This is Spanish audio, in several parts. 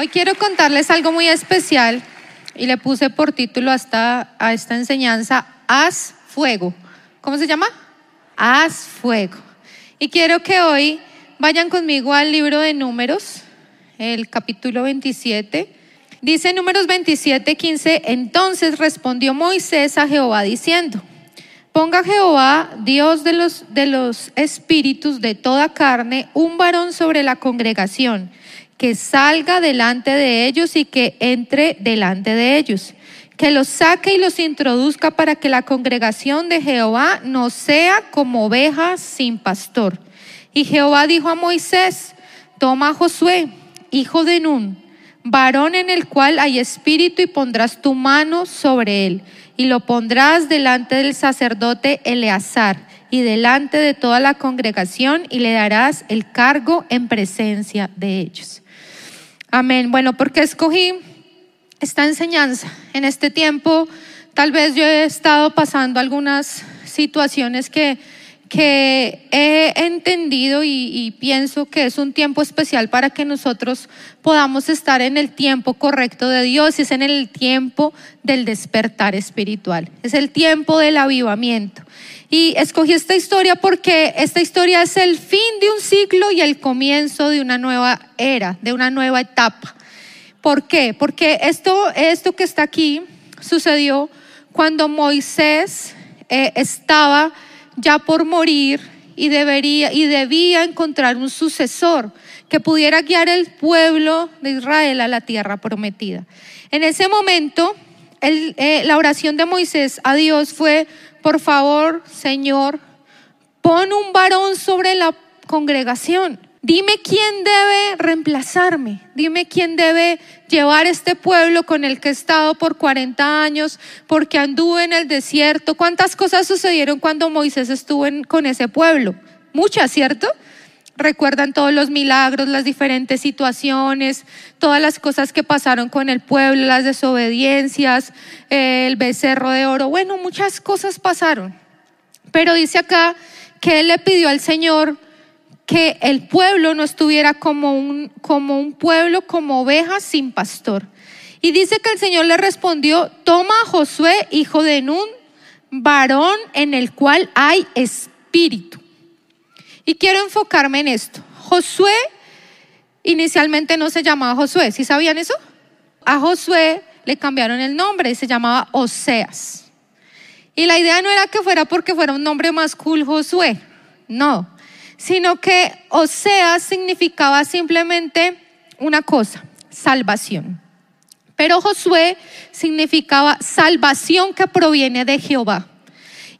Hoy quiero contarles algo muy especial y le puse por título hasta a esta enseñanza, Haz fuego. ¿Cómo se llama? Haz fuego. Y quiero que hoy vayan conmigo al libro de números, el capítulo 27. Dice números 27, 15, entonces respondió Moisés a Jehová diciendo, ponga Jehová, Dios de los, de los espíritus de toda carne, un varón sobre la congregación que salga delante de ellos y que entre delante de ellos, que los saque y los introduzca para que la congregación de Jehová no sea como ovejas sin pastor. Y Jehová dijo a Moisés, toma a Josué, hijo de Nun, varón en el cual hay espíritu, y pondrás tu mano sobre él, y lo pondrás delante del sacerdote Eleazar y delante de toda la congregación, y le darás el cargo en presencia de ellos. Amén. Bueno, porque escogí esta enseñanza. En este tiempo, tal vez yo he estado pasando algunas situaciones que, que he entendido y, y, pienso que es un tiempo especial para que nosotros podamos estar en el tiempo correcto de Dios. Es en el tiempo del despertar espiritual. Es el tiempo del avivamiento. Y escogí esta historia porque esta historia es el fin de un ciclo y el comienzo de una nueva era, de una nueva etapa. ¿Por qué? Porque esto, esto que está aquí sucedió cuando Moisés eh, estaba ya por morir y, debería, y debía encontrar un sucesor que pudiera guiar el pueblo de Israel a la tierra prometida. En ese momento, eh, la oración de Moisés a Dios fue, por favor, Señor, pon un varón sobre la congregación. Dime quién debe reemplazarme. Dime quién debe llevar este pueblo con el que he estado por 40 años, porque anduve en el desierto. ¿Cuántas cosas sucedieron cuando Moisés estuvo con ese pueblo? Muchas, ¿cierto? Recuerdan todos los milagros, las diferentes situaciones, todas las cosas que pasaron con el pueblo, las desobediencias, el becerro de oro. Bueno, muchas cosas pasaron. Pero dice acá que él le pidió al Señor que el pueblo no estuviera como un, como un pueblo, como ovejas sin pastor. Y dice que el Señor le respondió, toma a Josué, hijo de Nun, varón en el cual hay espíritu y quiero enfocarme en esto. Josué inicialmente no se llamaba Josué, ¿sí sabían eso? A Josué le cambiaron el nombre se llamaba Oseas. Y la idea no era que fuera porque fuera un nombre más cool Josué, no, sino que Oseas significaba simplemente una cosa, salvación. Pero Josué significaba salvación que proviene de Jehová.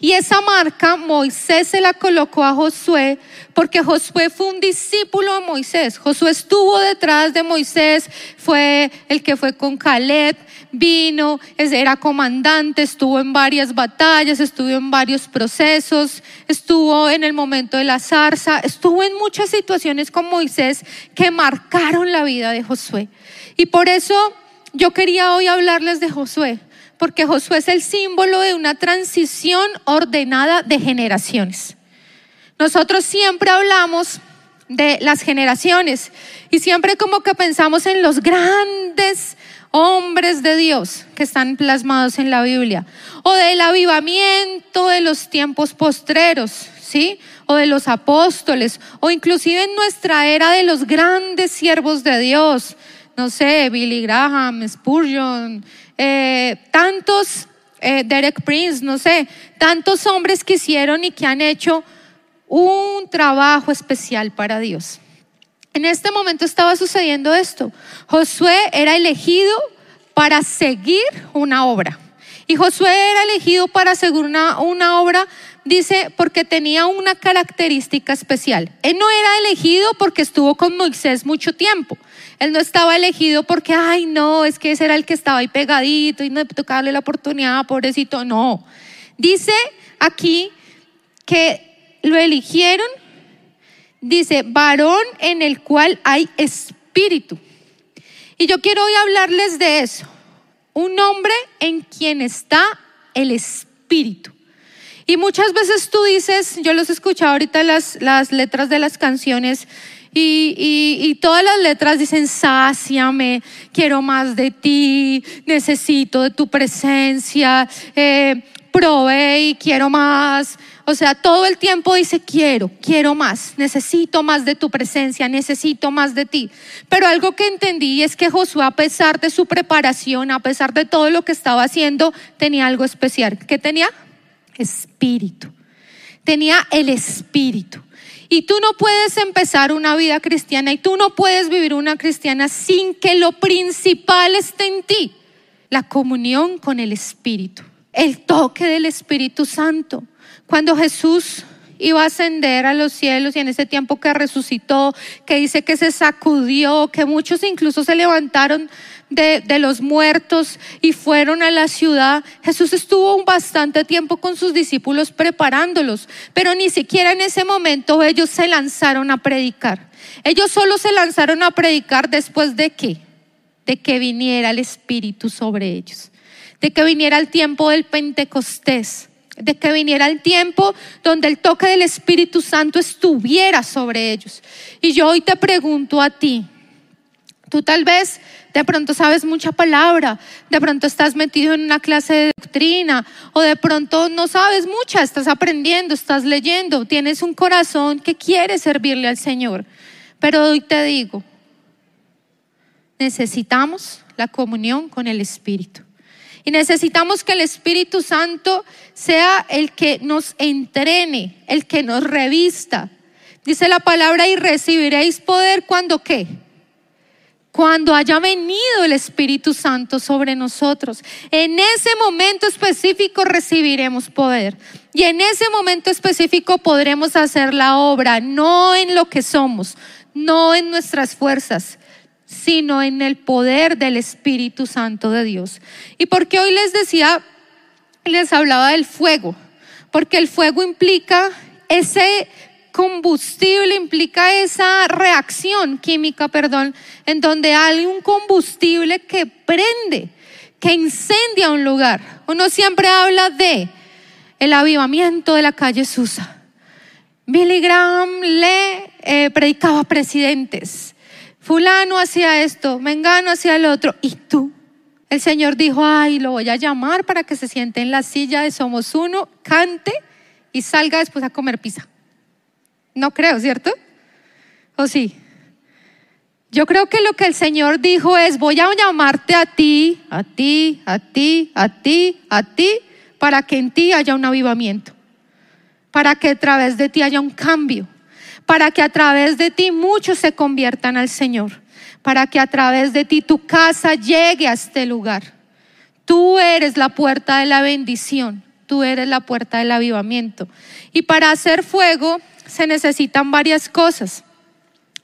Y esa marca Moisés se la colocó a Josué porque Josué fue un discípulo de Moisés. Josué estuvo detrás de Moisés, fue el que fue con Caleb, vino, era comandante, estuvo en varias batallas, estuvo en varios procesos, estuvo en el momento de la zarza, estuvo en muchas situaciones con Moisés que marcaron la vida de Josué. Y por eso yo quería hoy hablarles de Josué porque Josué es el símbolo de una transición ordenada de generaciones. Nosotros siempre hablamos de las generaciones y siempre como que pensamos en los grandes hombres de Dios que están plasmados en la Biblia o del avivamiento de los tiempos postreros, ¿sí? O de los apóstoles o inclusive en nuestra era de los grandes siervos de Dios, no sé, Billy Graham, Spurgeon, eh, tantos, eh, Derek Prince, no sé, tantos hombres que hicieron y que han hecho un trabajo especial para Dios. En este momento estaba sucediendo esto. Josué era elegido para seguir una obra. Y Josué era elegido para seguir una, una obra dice, porque tenía una característica especial. Él no era elegido porque estuvo con Moisés mucho tiempo. Él no estaba elegido porque, ay, no, es que ese era el que estaba ahí pegadito y no tocaba darle la oportunidad, pobrecito. No. Dice aquí que lo eligieron, dice, varón en el cual hay espíritu. Y yo quiero hoy hablarles de eso. Un hombre en quien está el espíritu. Y muchas veces tú dices, yo los he escuchado ahorita las, las letras de las canciones, Y, todas las letras dicen, sáciame, quiero más de ti, necesito de tu presencia, eh, y quiero más. O sea, todo el tiempo dice, quiero, quiero más, necesito más de tu presencia, necesito más de ti. Pero algo que entendí es que Josué, a pesar de su preparación, a pesar de todo lo que estaba haciendo, tenía algo especial. ¿Qué tenía? Espíritu. Tenía el espíritu. Y tú no puedes empezar una vida cristiana y tú no puedes vivir una cristiana sin que lo principal esté en ti, la comunión con el Espíritu, el toque del Espíritu Santo. Cuando Jesús iba a ascender a los cielos y en ese tiempo que resucitó, que dice que se sacudió, que muchos incluso se levantaron de, de, los muertos y fueron a la ciudad, Jesús estuvo un bastante tiempo con sus discípulos preparándolos, pero ni siquiera en ese momento ellos se lanzaron a predicar. Ellos solo se lanzaron a predicar después de qué? De que viniera el Espíritu sobre ellos, de que viniera el tiempo del Pentecostés de que viniera el tiempo donde el toque del Espíritu Santo estuviera sobre ellos. Y yo hoy te pregunto a ti, tú tal vez de pronto sabes mucha palabra, de pronto estás metido en una clase de doctrina o de pronto no sabes mucha, estás aprendiendo, estás leyendo, tienes un corazón que quiere servirle al Señor. Pero hoy te digo, necesitamos la comunión con el Espíritu. Y necesitamos que el Espíritu Santo sea el que nos entrene, el que nos revista. Dice la palabra y recibiréis poder cuando qué? Cuando haya venido el Espíritu Santo sobre nosotros. En ese momento específico recibiremos poder. Y en ese momento específico podremos hacer la obra, no en lo que somos, no en nuestras fuerzas, sino en el poder del Espíritu Santo de Dios. Y porque hoy les decía, les hablaba del fuego, porque el fuego implica ese combustible, implica esa reacción química, perdón, en donde hay un combustible que prende, que incendia un lugar. Uno siempre habla de el avivamiento de la calle Susa. Billy Graham le eh, predicaba a presidentes fulano hacía esto, mengano hacía el otro, y tú. El Señor dijo, ay, lo voy a llamar para que se siente en la silla de Somos Uno, cante y salga después a comer pizza. No creo, ¿cierto? ¿O sí? Yo creo que lo que el Señor dijo es, voy a llamarte a ti, a ti, a ti, a ti, a ti, para que en ti haya un avivamiento, para que a través de ti haya un cambio para que a través de ti muchos se conviertan al Señor, para que a través de ti tu casa llegue a este lugar. Tú eres la puerta de la bendición, tú eres la puerta del avivamiento. Y para hacer fuego se necesitan varias cosas.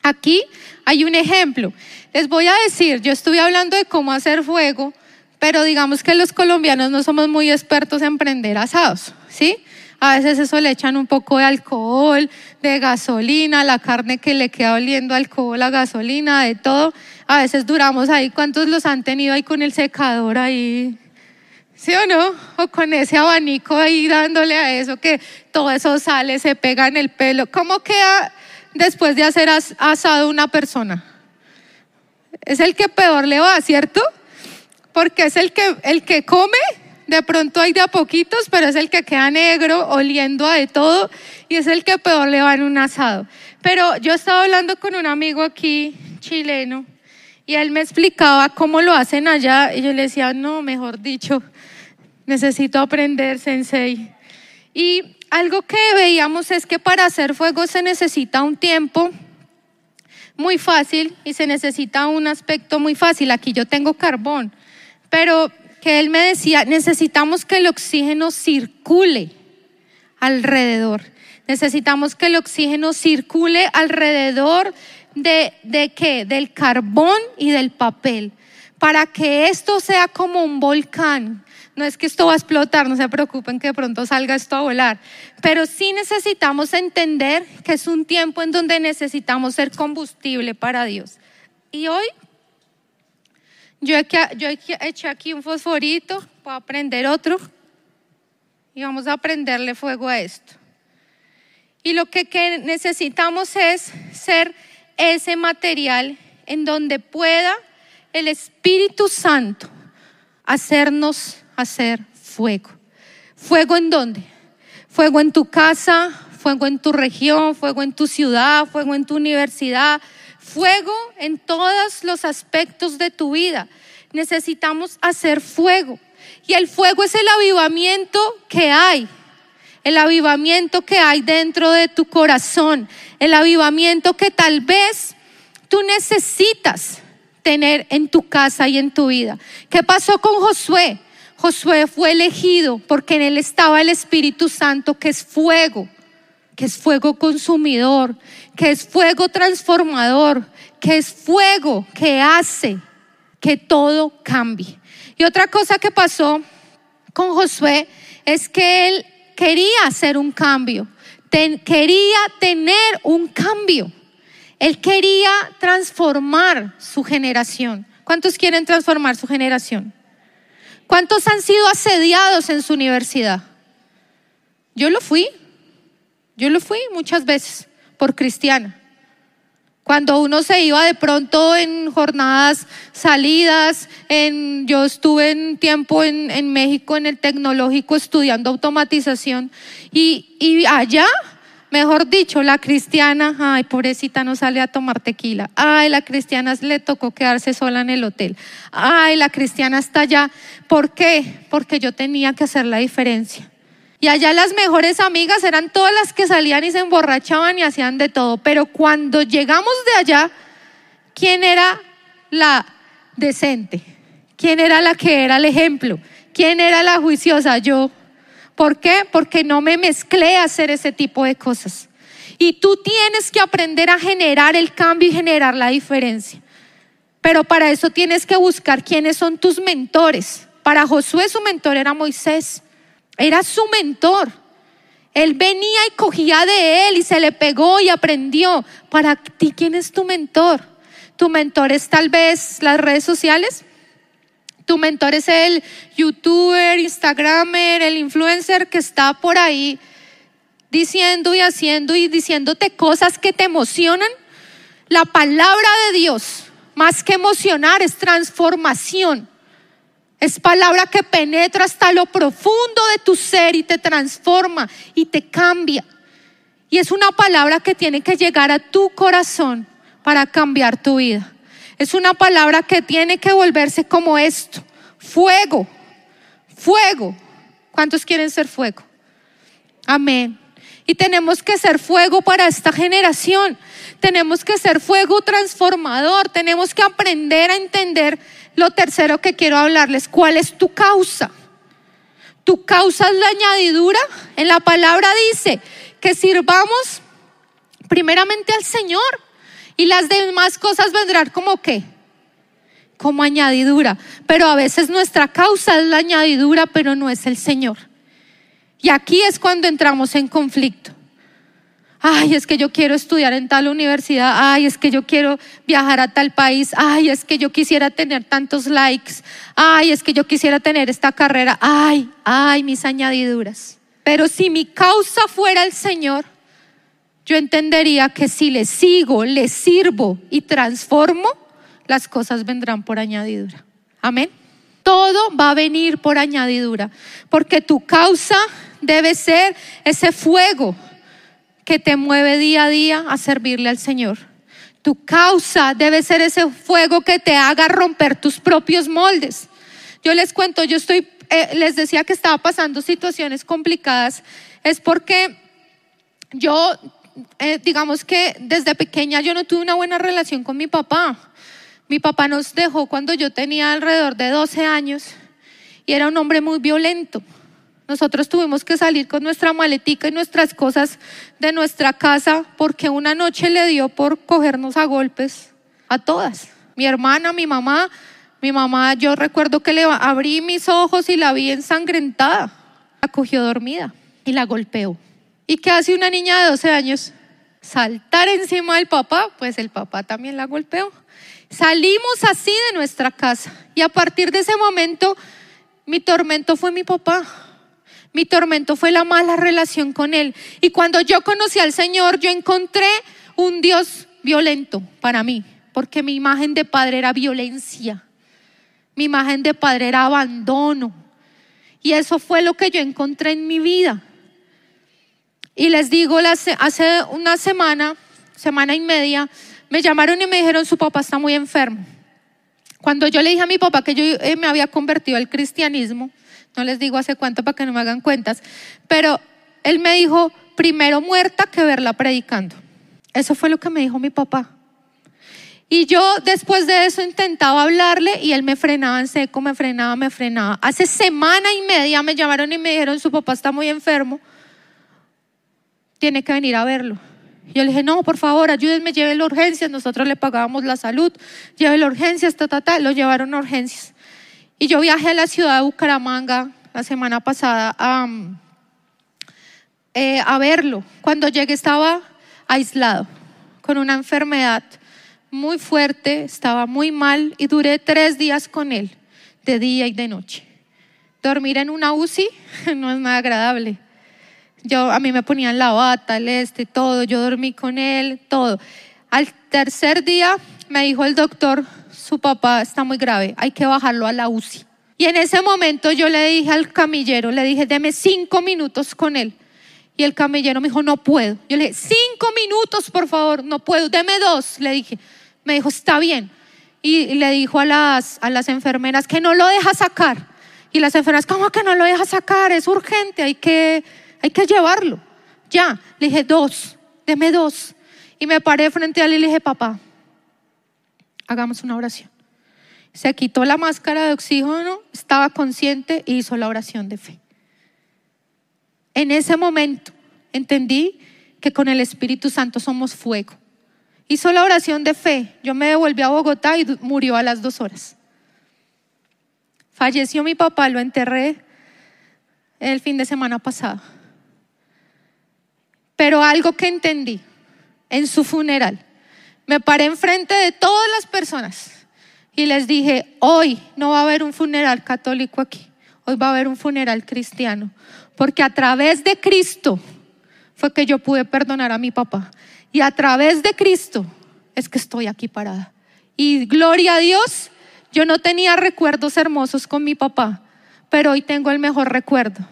Aquí hay un ejemplo. Les voy a decir, yo estuve hablando de cómo hacer fuego, pero digamos que los colombianos no somos muy expertos en prender asados, ¿sí? A veces eso le echan un poco de alcohol, de gasolina, la carne que le queda oliendo alcohol, la gasolina, de todo. A veces duramos ahí. ¿Cuántos los han tenido ahí con el secador ahí? ¿Sí o no? O con ese abanico ahí dándole a eso que todo eso sale, se pega en el pelo. ¿Cómo queda después de hacer asado una persona? Es el que peor le va, ¿cierto? Porque es el que, el que come de pronto hay de a poquitos, pero es el que queda negro, oliendo a de todo, y es el que peor le va en un asado. Pero yo estaba hablando con un amigo aquí, chileno, y él me explicaba cómo lo hacen allá, y yo le decía, no, mejor dicho, necesito aprender, sensei. Y algo que veíamos es que para hacer fuego se necesita un tiempo muy fácil y se necesita un aspecto muy fácil. Aquí yo tengo carbón, pero que él me decía, necesitamos que el oxígeno circule alrededor. Necesitamos que el oxígeno circule alrededor de, de qué? Del carbón y del papel. Para que esto sea como un volcán. No es que esto va a explotar, no se preocupen que de pronto salga esto a volar. Pero sí necesitamos entender que es un tiempo en donde necesitamos ser combustible para Dios. Y hoy yo, yo eché aquí un fosforito, para prender otro y vamos a prenderle fuego a esto. Y lo que necesitamos es ser ese material en donde pueda el Espíritu Santo hacernos hacer fuego. ¿Fuego en dónde? Fuego en tu casa, fuego en tu región, fuego en tu ciudad, fuego en tu universidad, fuego en todos los aspectos de tu vida. Necesitamos hacer fuego. Y el fuego es el avivamiento que hay, el avivamiento que hay dentro de tu corazón, el avivamiento que tal vez tú necesitas tener en tu casa y en tu vida. ¿Qué pasó con Josué? Josué fue elegido porque en él estaba el Espíritu Santo, que es fuego, que es fuego consumidor, que es fuego transformador, que es fuego que hace que todo cambie. Y otra cosa que pasó con Josué es que él quería hacer un cambio, quería tener un cambio. Él quería transformar su generación. ¿Cuántos quieren transformar su generación? ¿Cuántos han sido asediados en su universidad? Yo lo fui. Yo lo fui muchas veces por cristiana. Cuando uno se iba de pronto en jornadas salidas, en, yo estuve en tiempo en, en México en el tecnológico estudiando automatización y, y allá Mejor dicho, la cristiana, ay, pobrecita, no sale a tomar tequila. Ay, la cristiana le tocó quedarse sola en el hotel. Ay, la cristiana está allá. ¿Por qué? Porque yo tenía que hacer la diferencia. Y allá las mejores amigas eran todas las que salían y se emborrachaban y hacían de todo. Pero cuando llegamos de allá, ¿quién era la decente? ¿Quién era la que era el ejemplo? ¿Quién era la juiciosa? Yo. ¿Por qué? Porque no me mezclé a hacer ese tipo de cosas. Y tú tienes que aprender a generar el cambio y generar la diferencia. Pero para eso tienes que buscar quiénes son tus mentores. Para Josué su mentor era Moisés. Era su mentor. Él venía y cogía de él y se le pegó y aprendió. Para ti, ¿quién es tu mentor? Tu mentor es tal vez las redes sociales. Tu mentor es el youtuber, instagramer, el influencer que está por ahí diciendo y haciendo y diciéndote cosas que te emocionan. La palabra de Dios, más que emocionar, es transformación. Es palabra que penetra hasta lo profundo de tu ser y te transforma y te cambia. Y es una palabra que tiene que llegar a tu corazón para cambiar tu vida. Es una palabra que tiene que volverse como esto. Fuego. Fuego. ¿Cuántos quieren ser fuego? Amén. Y tenemos que ser fuego para esta generación. Tenemos que ser fuego transformador. Tenemos que aprender a entender lo tercero que quiero hablarles. ¿Cuál es tu causa? Tu causa es la añadidura. En la palabra dice que sirvamos primeramente al Señor. Y las demás cosas vendrán como qué? Como añadidura. Pero a veces nuestra causa es la añadidura, pero no es el Señor. Y aquí es cuando entramos en conflicto. Ay, es que yo quiero estudiar en tal universidad. Ay, es que yo quiero viajar a tal país. Ay, es que yo quisiera tener tantos likes. Ay, es que yo quisiera tener esta carrera. Ay, ay, mis añadiduras. Pero si mi causa fuera el Señor, yo entendería que si le sigo, le sirvo y transformo, las cosas vendrán por añadidura. Amén. Todo va a venir por añadidura, porque tu causa debe ser ese fuego que te mueve día a día a servirle al Señor. Tu causa debe ser ese fuego que te haga romper tus propios moldes. Yo les cuento, yo estoy, eh, les decía que estaba pasando situaciones complicadas, es porque yo eh, digamos que desde pequeña yo no tuve una buena relación con mi papá. Mi papá nos dejó cuando yo tenía alrededor de 12 años y era un hombre muy violento. Nosotros tuvimos que salir con nuestra maletica y nuestras cosas de nuestra casa porque una noche le dio por cogernos a golpes a todas. Mi hermana, mi mamá, mi mamá, yo recuerdo que le abrí mis ojos y la vi ensangrentada. La cogió dormida y la golpeó. ¿Y qué hace una niña de 12 años? Saltar encima del papá, pues el papá también la golpeó. Salimos así de nuestra casa y a partir de ese momento mi tormento fue mi papá. Mi tormento fue la mala relación con él. Y cuando yo conocí al Señor, yo encontré un Dios violento para mí, porque mi imagen de padre era violencia, mi imagen de padre era abandono. Y eso fue lo que yo encontré en mi vida. Y les digo, hace una semana, semana y media, me llamaron y me dijeron, su papá está muy enfermo. Cuando yo le dije a mi papá que yo eh, me había convertido al cristianismo, no les digo hace cuánto para que no me hagan cuentas, pero él me dijo, primero muerta que verla predicando. Eso fue lo que me dijo mi papá. Y yo después de eso intentaba hablarle y él me frenaba en seco, me frenaba, me frenaba. Hace semana y media me llamaron y me dijeron, su papá está muy enfermo, tiene que venir a verlo. Yo le dije, no, por favor, ayúdenme, llévelo a urgencias. Nosotros le pagábamos la salud, llévelo a urgencias, ta, ta, ta. Lo llevaron a urgencias. Y yo viajé a la ciudad de Bucaramanga la semana pasada a, eh, a verlo. Cuando llegué estaba aislado, con una enfermedad muy fuerte, estaba muy mal y duré tres días con él, de día y de noche. Dormir en una UCI no es nada agradable. Yo, a mí me ponían la bata, el este, todo. Yo dormí con él, todo. Al tercer día me dijo el doctor, su papá está muy grave, hay que bajarlo a la UCI. Y en ese momento yo le dije al camillero, le dije, deme cinco minutos con él. Y el camillero me dijo, no puedo. Yo le dije, cinco minutos, por favor, no puedo, deme dos. Le dije, me dijo, está bien. Y le dijo a las, a las enfermeras que no lo deja sacar. Y las enfermeras, ¿cómo que no lo deja sacar? Es urgente, hay que hay que llevarlo. Ya, le dije, dos, deme dos. Y me paré frente a él y le dije, papá, hagamos una oración. Se quitó la máscara de oxígeno, estaba consciente e hizo la oración de fe. En ese momento entendí que con el Espíritu Santo somos fuego. Hizo la oración de fe. Yo me devolví a Bogotá y murió a las dos horas. Falleció mi papá, lo enterré el fin de semana pasado. Pero algo que entendí en su funeral, me paré enfrente de todas las personas y les dije, hoy no va a haber un funeral católico aquí, hoy va a haber un funeral cristiano, porque a través de Cristo fue que yo pude perdonar a mi papá y a través de Cristo es que estoy aquí parada. Y gloria a Dios, yo no tenía recuerdos hermosos con mi papá, pero hoy tengo el mejor recuerdo.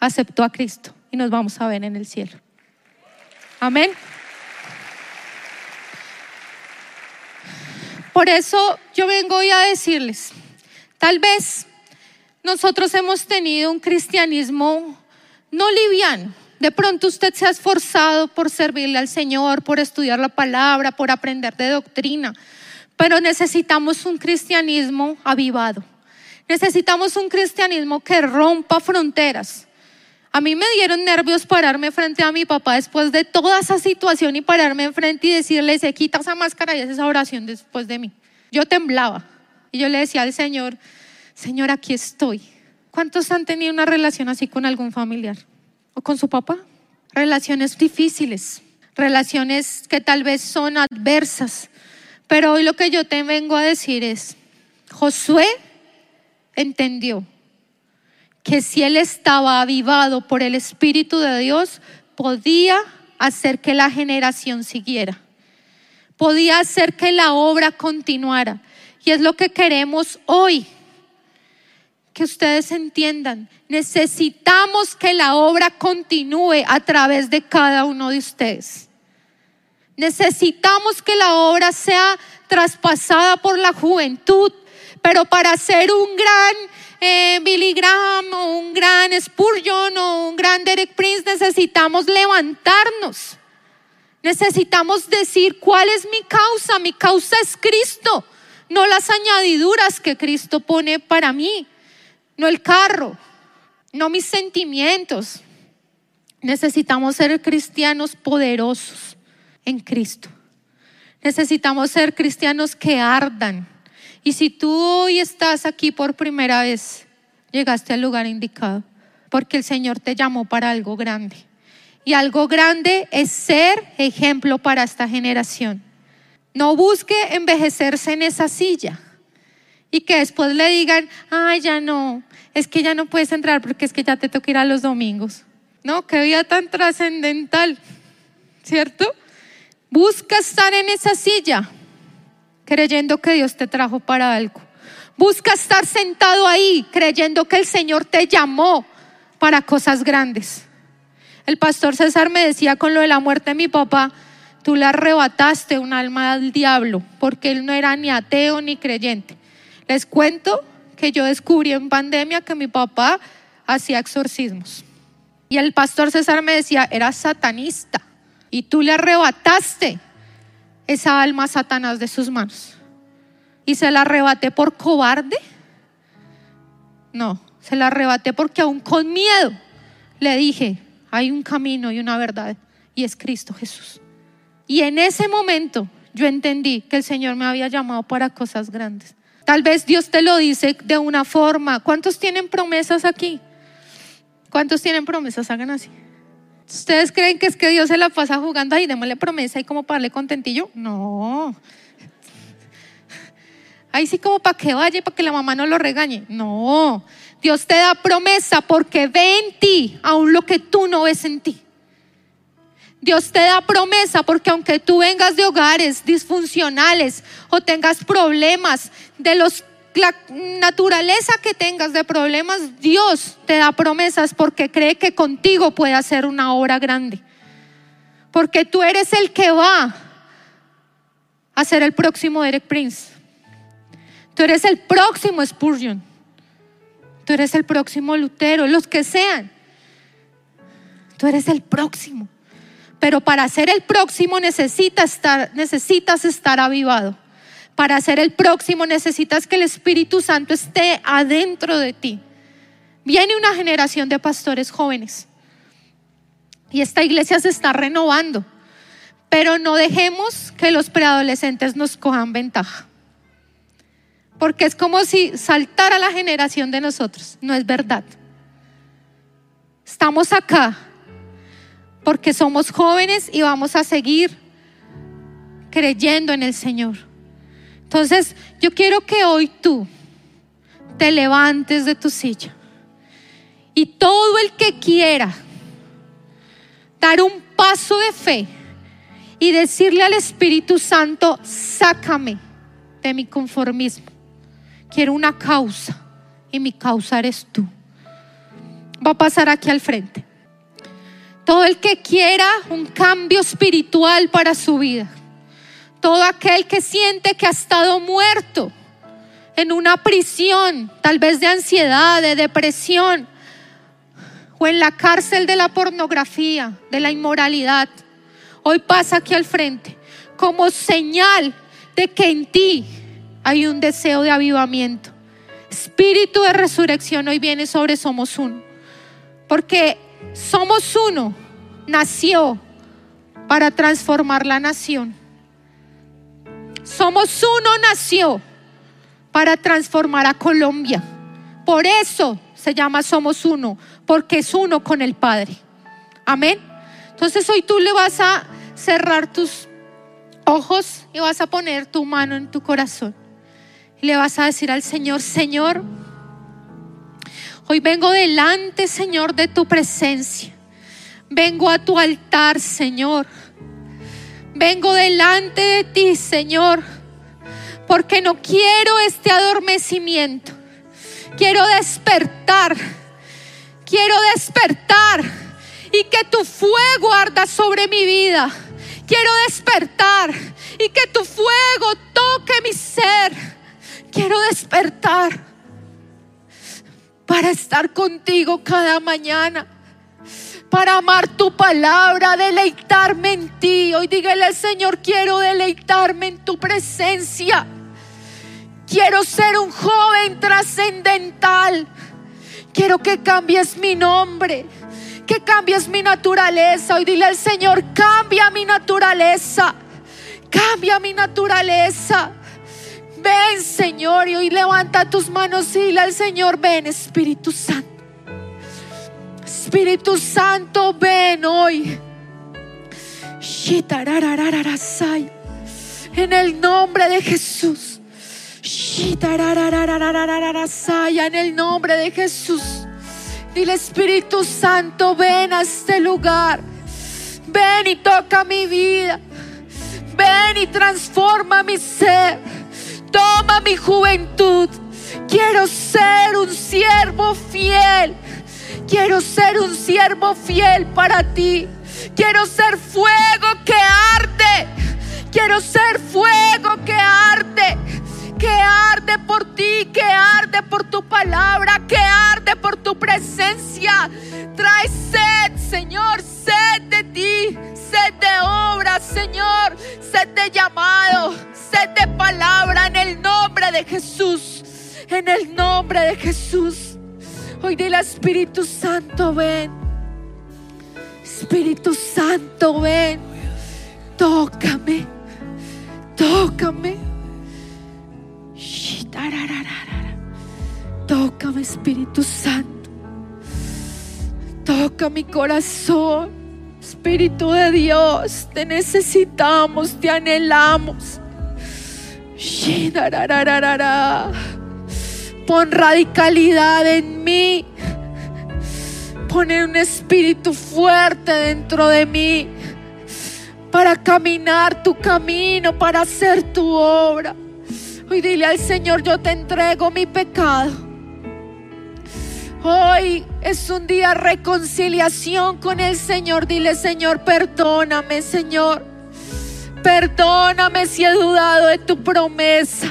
Aceptó a Cristo y nos vamos a ver en el cielo. Amén. Por eso yo vengo hoy a decirles, tal vez nosotros hemos tenido un cristianismo no liviano. De pronto usted se ha esforzado por servirle al Señor, por estudiar la palabra, por aprender de doctrina, pero necesitamos un cristianismo avivado. Necesitamos un cristianismo que rompa fronteras, a mí me dieron nervios pararme frente a mi papá después de toda esa situación y pararme enfrente y decirle, se quita esa máscara y hace esa oración después de mí. Yo temblaba y yo le decía al Señor, Señor, aquí estoy. ¿Cuántos han tenido una relación así con algún familiar o con su papá? Relaciones difíciles, relaciones que tal vez son adversas. Pero hoy lo que yo te vengo a decir es, Josué entendió que si él estaba avivado por el Espíritu de Dios, podía hacer que la generación siguiera, podía hacer que la obra continuara. Y es lo que queremos hoy, que ustedes entiendan. Necesitamos que la obra continúe a través de cada uno de ustedes. Necesitamos que la obra sea traspasada por la juventud, pero para ser un gran eh, Billy Graham o un gran Spurgeon o un gran Derek Prince, necesitamos levantarnos. Necesitamos decir cuál es mi causa. Mi causa es Cristo, no las añadiduras que Cristo pone para mí, no el carro, no mis sentimientos. Necesitamos ser cristianos poderosos en Cristo. Necesitamos ser cristianos que ardan y si tú hoy estás aquí por primera vez, llegaste al lugar indicado, porque el Señor te llamó para algo grande. Y algo grande es ser ejemplo para esta generación. No busque envejecerse en esa silla y que después le digan, ay, ya no, es que ya no puedes entrar porque es que ya te toca ir a los domingos. No, qué vida tan trascendental, ¿cierto? Busca estar en esa silla creyendo que Dios te trajo para algo. Busca estar sentado ahí creyendo que el Señor te llamó para cosas grandes. El pastor César me decía con lo de la muerte de mi papá, tú le arrebataste un alma al diablo porque él no era ni ateo ni creyente. Les cuento que yo descubrí en pandemia que mi papá hacía exorcismos. Y el pastor César me decía, era satanista. Y tú le arrebataste esa alma a Satanás de sus manos. ¿Y se la arrebaté por cobarde? No, se la arrebaté porque aún con miedo le dije, hay un camino y una verdad y es Cristo Jesús. Y en ese momento yo entendí que el Señor me había llamado para cosas grandes. Tal vez Dios te lo dice de una forma. ¿Cuántos tienen promesas aquí? ¿Cuántos tienen promesas? Hagan así. ¿Ustedes creen que es que Dios se la pasa jugando ahí, démosle promesa y como para darle contentillo? No. Ahí sí como para que vaya y para que la mamá no lo regañe. No. Dios te da promesa porque ve en ti aún lo que tú no ves en ti. Dios te da promesa porque aunque tú vengas de hogares disfuncionales o tengas problemas de los la naturaleza que tengas de problemas, Dios te da promesas porque cree que contigo puede hacer una obra grande. Porque tú eres el que va a ser el próximo Derek Prince. Tú eres el próximo Spurgeon. Tú eres el próximo Lutero, los que sean. Tú eres el próximo. Pero para ser el próximo estar, necesitas estar avivado. Para ser el próximo necesitas que el Espíritu Santo esté adentro de ti. Viene una generación de pastores jóvenes y esta iglesia se está renovando, pero no dejemos que los preadolescentes nos cojan ventaja. Porque es como si saltara la generación de nosotros. No es verdad. Estamos acá porque somos jóvenes y vamos a seguir creyendo en el Señor. Entonces, yo quiero que hoy tú te levantes de tu silla y todo el que quiera dar un paso de fe y decirle al Espíritu Santo, sácame de mi conformismo. Quiero una causa y mi causa eres tú. Va a pasar aquí al frente. Todo el que quiera un cambio espiritual para su vida todo aquel que siente que ha estado muerto en una prisión, tal vez de ansiedad, de depresión, o en la cárcel de la pornografía, de la inmoralidad, hoy pasa aquí al frente como señal de que en ti hay un deseo de avivamiento. Espíritu de resurrección hoy viene sobre Somos Uno. Porque Somos Uno nació para transformar la nación. Somos uno nació para transformar a Colombia. Por eso se llama Somos uno, porque es uno con el Padre. Amén. Entonces hoy tú le vas a cerrar tus ojos y vas a poner tu mano en tu corazón. Y le vas a decir al Señor, Señor, hoy vengo delante, Señor, de tu presencia. Vengo a tu altar, Señor Vengo delante de ti, Señor, porque no quiero este adormecimiento. Quiero despertar. Quiero despertar y que tu fuego arda sobre mi vida. Quiero despertar y que tu fuego toque mi ser. Quiero despertar para estar contigo cada mañana para amar tu palabra, deleitarme en ti. Hoy dígale al Señor, quiero deleitarme en tu presencia. Quiero ser un joven trascendental. Quiero que cambies mi nombre, que cambies mi naturaleza. Hoy dile al Señor, cambia mi naturaleza. Cambia mi naturaleza. Ven, Señor, y hoy levanta tus manos y dile al Señor, ven, Espíritu Santo. Espíritu Santo, ven hoy. En el nombre de Jesús. En el nombre de Jesús. Dile Espíritu Santo, ven a este lugar. Ven y toca mi vida. Ven y transforma mi ser. Toma mi juventud. Quiero ser un siervo fiel. Quiero ser un siervo fiel para ti. Quiero ser fuego que arde. Quiero ser fuego que arde. Que arde por ti, que arde por tu palabra, que arde por tu presencia. Trae sed, Señor, sed de ti, sed de obra, Señor, sed de llamado, sed de palabra en el nombre de Jesús. En el nombre de Jesús. Hoy dile Espíritu Santo, ven. Espíritu Santo, ven. Tócame. Tócame. Tócame, Espíritu Santo. Toca mi corazón. Espíritu de Dios, te necesitamos, te anhelamos. Pon radicalidad en mí. Pon un espíritu fuerte dentro de mí para caminar tu camino, para hacer tu obra. Hoy dile al Señor, yo te entrego mi pecado. Hoy es un día de reconciliación con el Señor. Dile, Señor, perdóname, Señor. Perdóname si he dudado de tu promesa.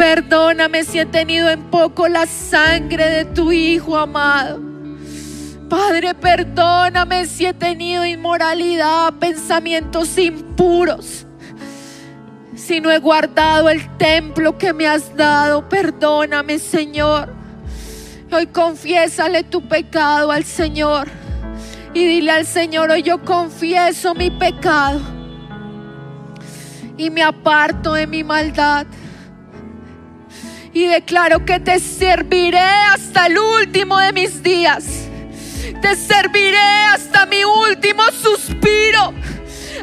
Perdóname si he tenido en poco la sangre de tu Hijo amado. Padre, perdóname si he tenido inmoralidad, pensamientos impuros. Si no he guardado el templo que me has dado, perdóname, Señor. Hoy confiésale tu pecado al Señor. Y dile al Señor, hoy yo confieso mi pecado. Y me aparto de mi maldad. Y declaro que te serviré hasta el último de mis días. Te serviré hasta mi último suspiro.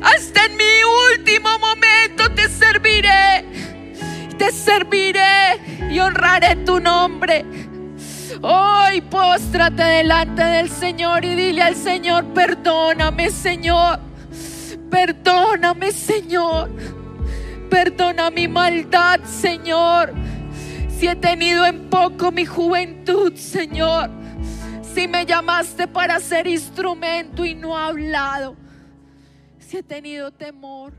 Hasta en mi último momento te serviré. Te serviré y honraré tu nombre. Hoy póstrate delante del Señor y dile al Señor, perdóname Señor. Perdóname Señor. Perdona mi maldad Señor. Si he tenido en poco mi juventud Señor. Si me llamaste para ser instrumento y no hablado. Si he tenido temor.